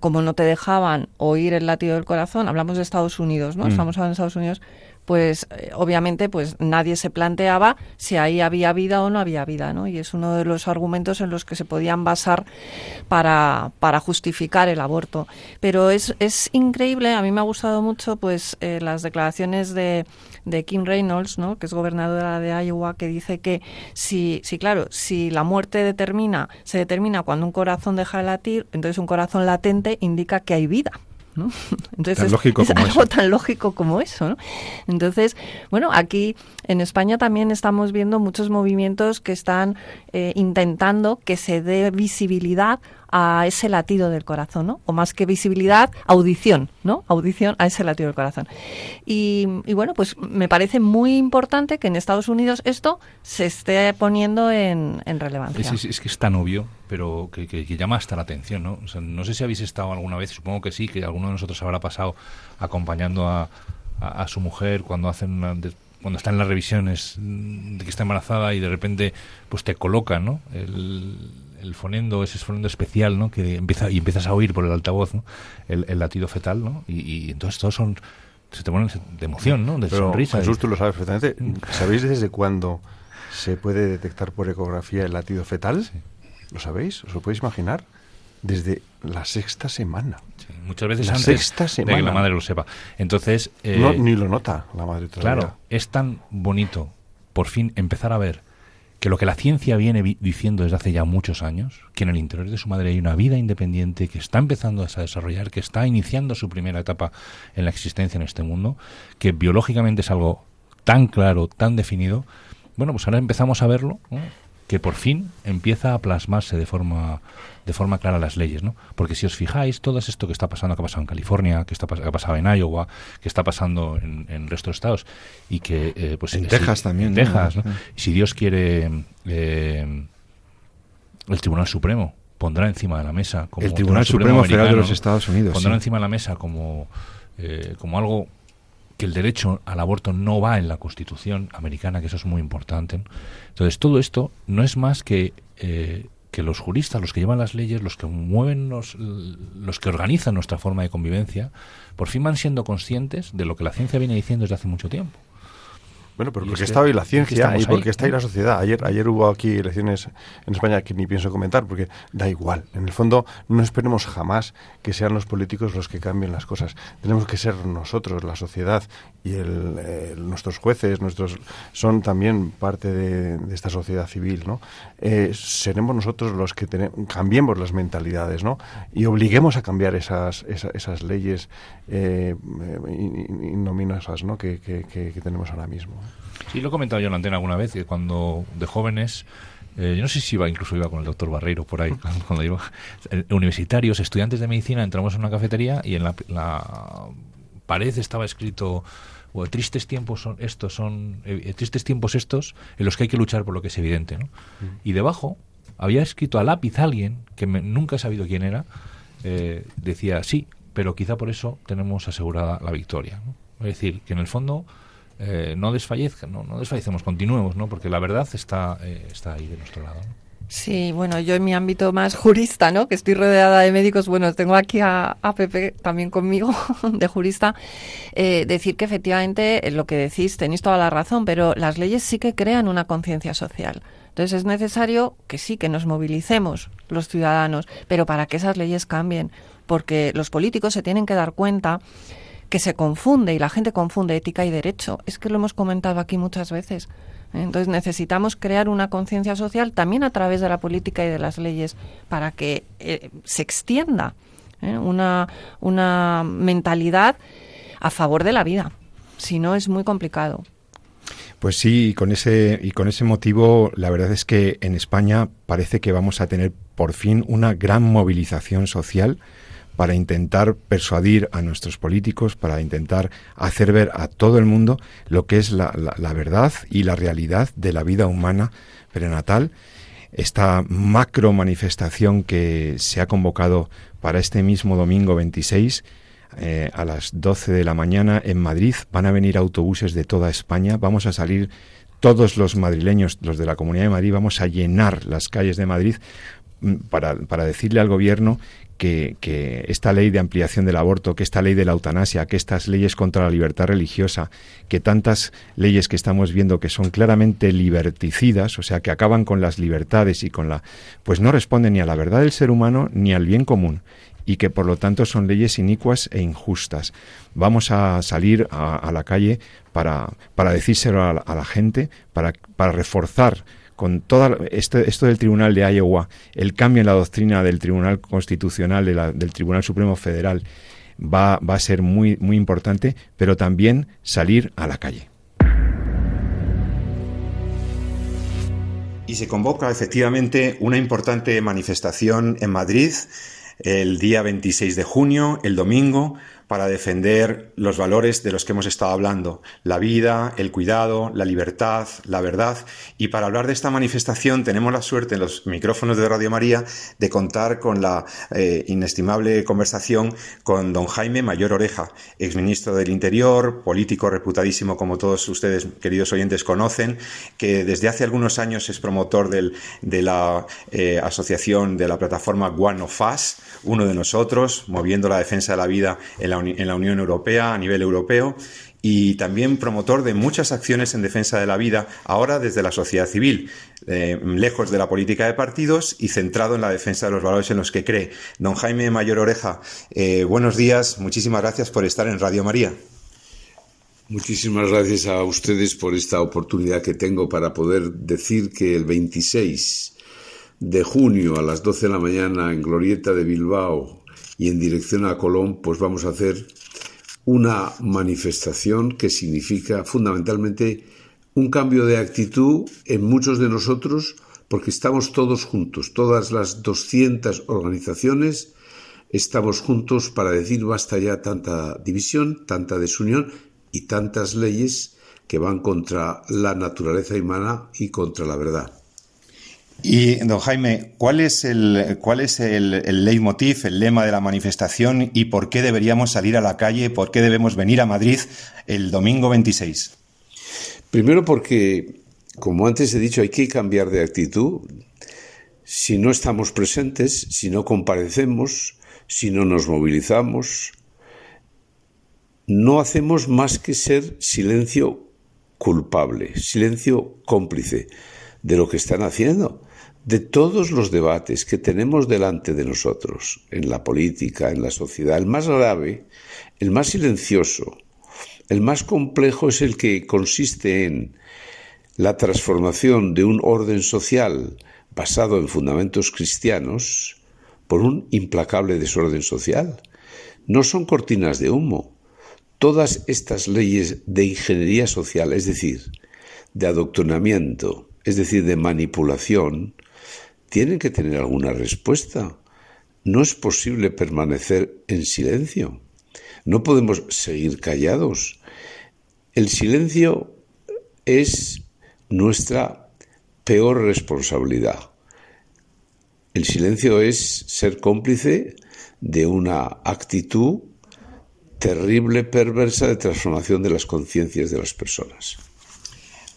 como no te dejaban oír el latido del corazón, hablamos de Estados Unidos, ¿no? Mm. Estamos hablando de Estados Unidos, pues eh, obviamente pues nadie se planteaba si ahí había vida o no había vida, ¿no? Y es uno de los argumentos en los que se podían basar para, para justificar el aborto. Pero es, es increíble, a mí me ha gustado mucho pues eh, las declaraciones de, de Kim Reynolds, ¿no? que es gobernadora de Iowa, que dice que si, si claro, si la muerte determina, se determina cuando un corazón deja de latir, entonces un corazón latente indica que hay vida. ¿no? Entonces Tan es, lógico es como algo eso. tan lógico como eso. ¿no? Entonces, bueno, aquí en España también estamos viendo muchos movimientos que están eh, intentando que se dé visibilidad a ese latido del corazón, ¿no? O más que visibilidad, audición, ¿no? Audición a ese latido del corazón. Y, y bueno, pues me parece muy importante que en Estados Unidos esto se esté poniendo en, en relevancia. Es, que es tan obvio, pero que, que- llama hasta la atención, ¿no? O sea, no sé si habéis estado alguna vez, supongo que sí, que alguno de nosotros habrá pasado acompañando a, su mujer cuando hacen una- de- cuando está en las revisiones de que está embarazada y de repente pues te colocan, ¿no? El, el fonendo, ese fonendo especial, ¿no? Que empieza y empiezas a oír por el altavoz, ¿no? El, el latido fetal, ¿no? Y, y entonces todos son se te ponen de emoción, ¿no? De Pero sonrisa. Jesús, Y- tú lo sabes perfectamente. ¿Sabéis desde cuándo se puede detectar por ecografía el latido fetal? ¿Lo sabéis? ¿Os lo podéis imaginar? Desde la sexta semana. sí, muchas veces La antes sexta de que semana. la madre lo sepa. Entonces, eh, no, ni lo nota la madre todavía. Claro, es tan bonito por fin empezar a ver que lo que la ciencia viene vi- diciendo desde hace ya muchos años, que en el interior de su madre hay una vida independiente que está empezando a desarrollar, que está iniciando su primera etapa en la existencia en este mundo, que biológicamente es algo tan claro, tan definido, bueno, pues ahora empezamos a verlo. Que por fin empieza a plasmarse de forma de forma clara las leyes, ¿no? Porque si os fijáis, todo esto que está pasando, que ha pasado en California, que está que ha pasado en Iowa, que está pasando en, en el resto de estados y que eh, pues En si- Texas también, en ¿no? Texas, si Dios quiere eh, el Tribunal Supremo pondrá encima de la mesa como El Tribunal Supremo Federal de los Estados Unidos, pondrá sí. encima de la mesa como eh, como algo que el derecho al aborto no va en la Constitución americana, que eso es muy importante. Entonces, todo esto no es más que, eh, que que los juristas, los que llevan las leyes, los que mueven, los, los que organizan nuestra forma de convivencia, por fin van siendo conscientes de lo que la ciencia viene diciendo desde hace mucho tiempo. Bueno, pero porque está hoy la ciencia y porque está ahí la sociedad. Ayer, ayer hubo aquí elecciones en España que ni pienso comentar porque da igual. En el fondo, no esperemos jamás que sean los políticos los que cambien las cosas. Tenemos que ser nosotros, la sociedad y el, nuestros jueces, nuestros son también parte de, esta sociedad civil, ¿no? Eh, seremos nosotros los que cambiemos las mentalidades, ¿no? Y obliguemos a cambiar esas, esas, leyes eh, innominosas, ¿no? Que, que tenemos ahora mismo. Sí, lo he comentado yo en la antena alguna vez, que cuando de jóvenes, eh, yo no sé si iba, incluso iba con el doctor Barreiro por ahí, cuando iba, eh, universitarios, estudiantes de medicina, entramos en una cafetería y en la, pared estaba escrito o tristes tiempos son estos son eh, tristes tiempos estos en los que hay que luchar por lo que es evidente ¿no? Mm. y debajo había escrito a lápiz alguien que nunca he sabido quién era decía sí pero quizá por eso tenemos asegurada la victoria es decir que en el fondo eh, no desfallezcan, no, no desfallecemos, continuemos, ¿no? Porque la verdad está, eh, está ahí de nuestro lado. Sí, bueno, yo en mi ámbito más jurista, ¿no? Que estoy rodeada de médicos, bueno, tengo aquí a, a Pepe también conmigo, de jurista, eh, decir que efectivamente lo que decís tenéis toda la razón, pero las leyes sí que crean una conciencia social. Entonces es necesario que sí, que nos movilicemos los ciudadanos, pero para que esas leyes cambien, porque los políticos se tienen que dar cuenta que se confunde y la gente confunde ética y derecho. Es que lo hemos comentado aquí muchas veces. Entonces necesitamos crear una conciencia social también a través de la política y de las leyes para que eh, se extienda ¿eh? una, una mentalidad a favor de la vida. Si no, es muy complicado. Pues sí, y con ese y con ese motivo, la verdad es que en España parece que vamos a tener por fin una gran movilización social para intentar persuadir a nuestros políticos, para intentar hacer ver a todo el mundo lo que es la, verdad y la realidad de la vida humana prenatal. Esta macro manifestación que se ha convocado para este mismo domingo 26 eh, a las 12 de la mañana en Madrid. Van a venir autobuses de toda España. Vamos a salir todos los madrileños, los de la Comunidad de Madrid, vamos a llenar las calles de Madrid mm, para, para decirle al gobierno que, esta ley de ampliación del aborto, que esta ley de la eutanasia, que estas leyes contra la libertad religiosa, que tantas leyes que estamos viendo que son claramente liberticidas, o sea, que acaban con las libertades y con la... pues no responden ni a la verdad del ser humano ni al bien común y que por lo tanto son leyes inicuas e injustas. Vamos a salir a, la calle para, para decírselo a la, gente, para, para reforzar con todo esto, esto del Tribunal de Iowa, el cambio en la doctrina del Tribunal Constitucional, del Tribunal Supremo Federal, va, va a ser muy, muy importante, pero también salir a la calle. Y se convoca efectivamente una importante manifestación en Madrid el día 26 de junio, el domingo, para defender los valores de los que hemos estado hablando, la vida, el cuidado, la libertad, la verdad. Y para hablar de esta manifestación tenemos la suerte en los micrófonos de Radio María de contar con la eh, inestimable conversación con don Jaime Mayor Oreja, exministro del Interior, político reputadísimo como todos ustedes, queridos oyentes, conocen, que desde hace algunos años es promotor del, de la eh, asociación de la plataforma One of Us, uno de nosotros, moviendo la defensa de la vida en la en la Unión Europea, a nivel europeo, y también promotor de muchas acciones en defensa de la vida, ahora desde la sociedad civil, eh, lejos de la política de partidos y centrado en la defensa de los valores en los que cree. Don Jaime Mayor Oreja, eh, buenos días, muchísimas gracias por estar en Radio María. Muchísimas gracias a ustedes por esta oportunidad que tengo para poder decir que el 26 de junio a las 12 de la mañana en Glorieta de Bilbao y en dirección a Colón, pues vamos a hacer una manifestación que significa fundamentalmente un cambio de actitud en muchos de nosotros, porque estamos todos juntos, todas las 200 organizaciones estamos juntos para decir basta ya tanta división, tanta desunión y tantas leyes que van contra la naturaleza humana y contra la verdad. Y, don Jaime, ¿cuál es, el, cuál es el, leitmotiv, el lema de la manifestación y por qué deberíamos salir a la calle, por qué debemos venir a Madrid el domingo 26? Primero porque, como antes he dicho, hay que cambiar de actitud. Si no estamos presentes, si no comparecemos, si no nos movilizamos, no hacemos más que ser silencio culpable, silencio cómplice de lo que están haciendo, de todos los debates que tenemos delante de nosotros, en la política, en la sociedad. El más grave, el más silencioso, el más complejo es el que consiste en la transformación de un orden social basado en fundamentos cristianos por un implacable desorden social. No son cortinas de humo, Todas estas leyes de ingeniería social, es decir, de adoctrinamiento, es decir, de manipulación, tienen que tener alguna respuesta. No es posible permanecer en silencio. No podemos seguir callados. El silencio es nuestra peor responsabilidad. El silencio es ser cómplice de una actitud terrible, perversa de transformación de las conciencias de las personas.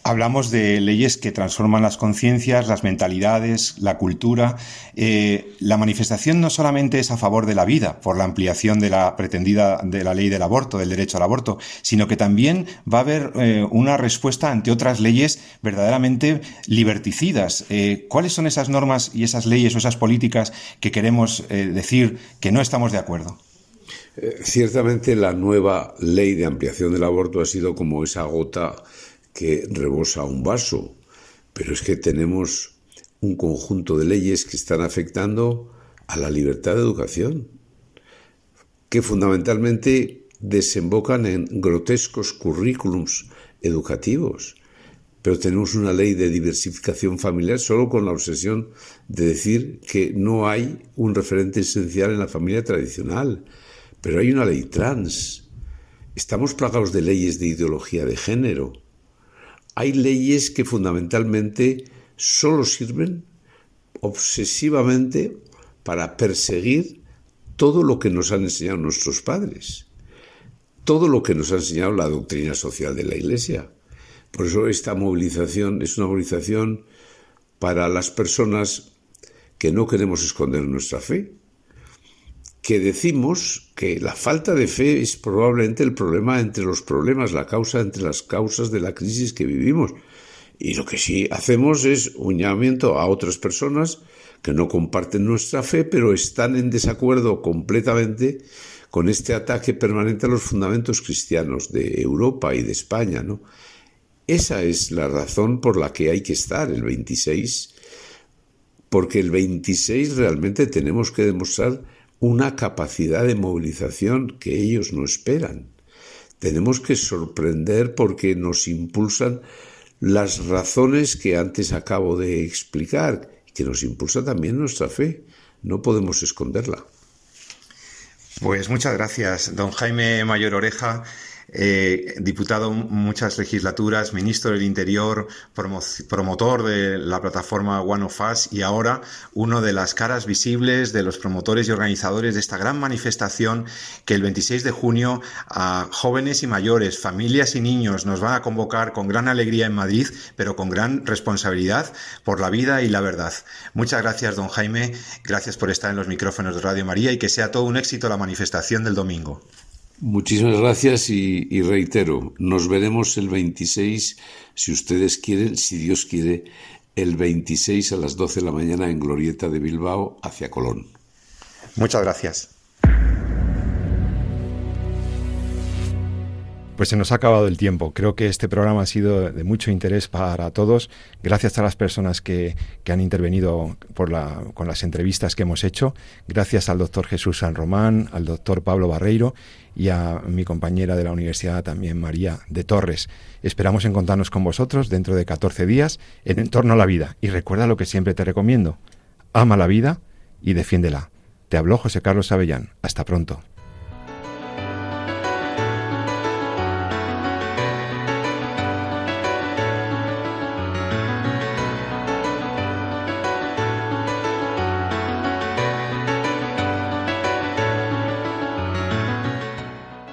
Hablamos de leyes que transforman las conciencias, las mentalidades, la cultura. Eh, la manifestación no solamente es a favor de la vida, por la ampliación de la pretendida de la ley del aborto, del derecho al aborto, sino que también va a haber eh, una respuesta ante otras leyes verdaderamente liberticidas. Eh, ¿Cuáles son esas normas y esas leyes o esas políticas que queremos decir que no estamos de acuerdo? Ciertamente la nueva ley de ampliación del aborto ha sido como esa gota que rebosa un vaso, pero es que tenemos un conjunto de leyes que están afectando a la libertad de educación, que fundamentalmente desembocan en grotescos currículums educativos. Pero tenemos una ley de diversificación familiar solo con la obsesión de decir que no hay un referente esencial en la familia tradicional, pero hay una ley trans. Estamos plagados de leyes de ideología de género. Hay leyes que fundamentalmente solo sirven obsesivamente para perseguir todo lo que nos han enseñado nuestros padres, todo lo que nos ha enseñado la doctrina social de la Iglesia. Por eso esta movilización es una movilización para las personas que no queremos esconder nuestra fe, que decimos que la falta de fe es probablemente el problema entre los problemas, la causa entre las causas de la crisis que vivimos. Y lo que sí hacemos es un llamamiento a otras personas que no comparten nuestra fe, pero están en desacuerdo completamente con este ataque permanente a los fundamentos cristianos de Europa y de España, ¿no? Esa es la razón por la que hay que estar el 26, porque el 26 realmente tenemos que demostrar una capacidad de movilización que ellos no esperan. Tenemos que sorprender porque nos impulsan las razones que antes acabo de explicar, que nos impulsa también nuestra fe. No podemos esconderla. Pues muchas gracias, don Jaime Mayor Oreja eh, diputado muchas legislaturas, ministro del Interior, promotor de la plataforma One of Us y ahora uno de las caras visibles de los promotores y organizadores de esta gran manifestación que el 26 de junio a jóvenes y mayores, familias y niños nos van a convocar con gran alegría en Madrid, pero con gran responsabilidad por la vida y la verdad. Muchas gracias, don Jaime. Gracias por estar en los micrófonos de Radio María y que sea todo un éxito la manifestación del domingo. Muchísimas gracias y, reitero, nos veremos el 26, si ustedes quieren, si Dios quiere, el 26 a las 12 de la mañana en Glorieta de Bilbao hacia Colón. Muchas gracias. Pues se nos ha acabado el tiempo. Creo que este programa ha sido de mucho interés para todos. Gracias a las personas que, han intervenido con las entrevistas que hemos hecho. Gracias al doctor Jesús San Román, al doctor Pablo Barreiro y a mi compañera de la universidad también, María de Torres. Esperamos encontrarnos con vosotros dentro de 14 días en Entorno a la Vida. Y recuerda lo que siempre te recomiendo. Ama la vida y defiéndela. Te habló José Carlos Avellán. Hasta pronto.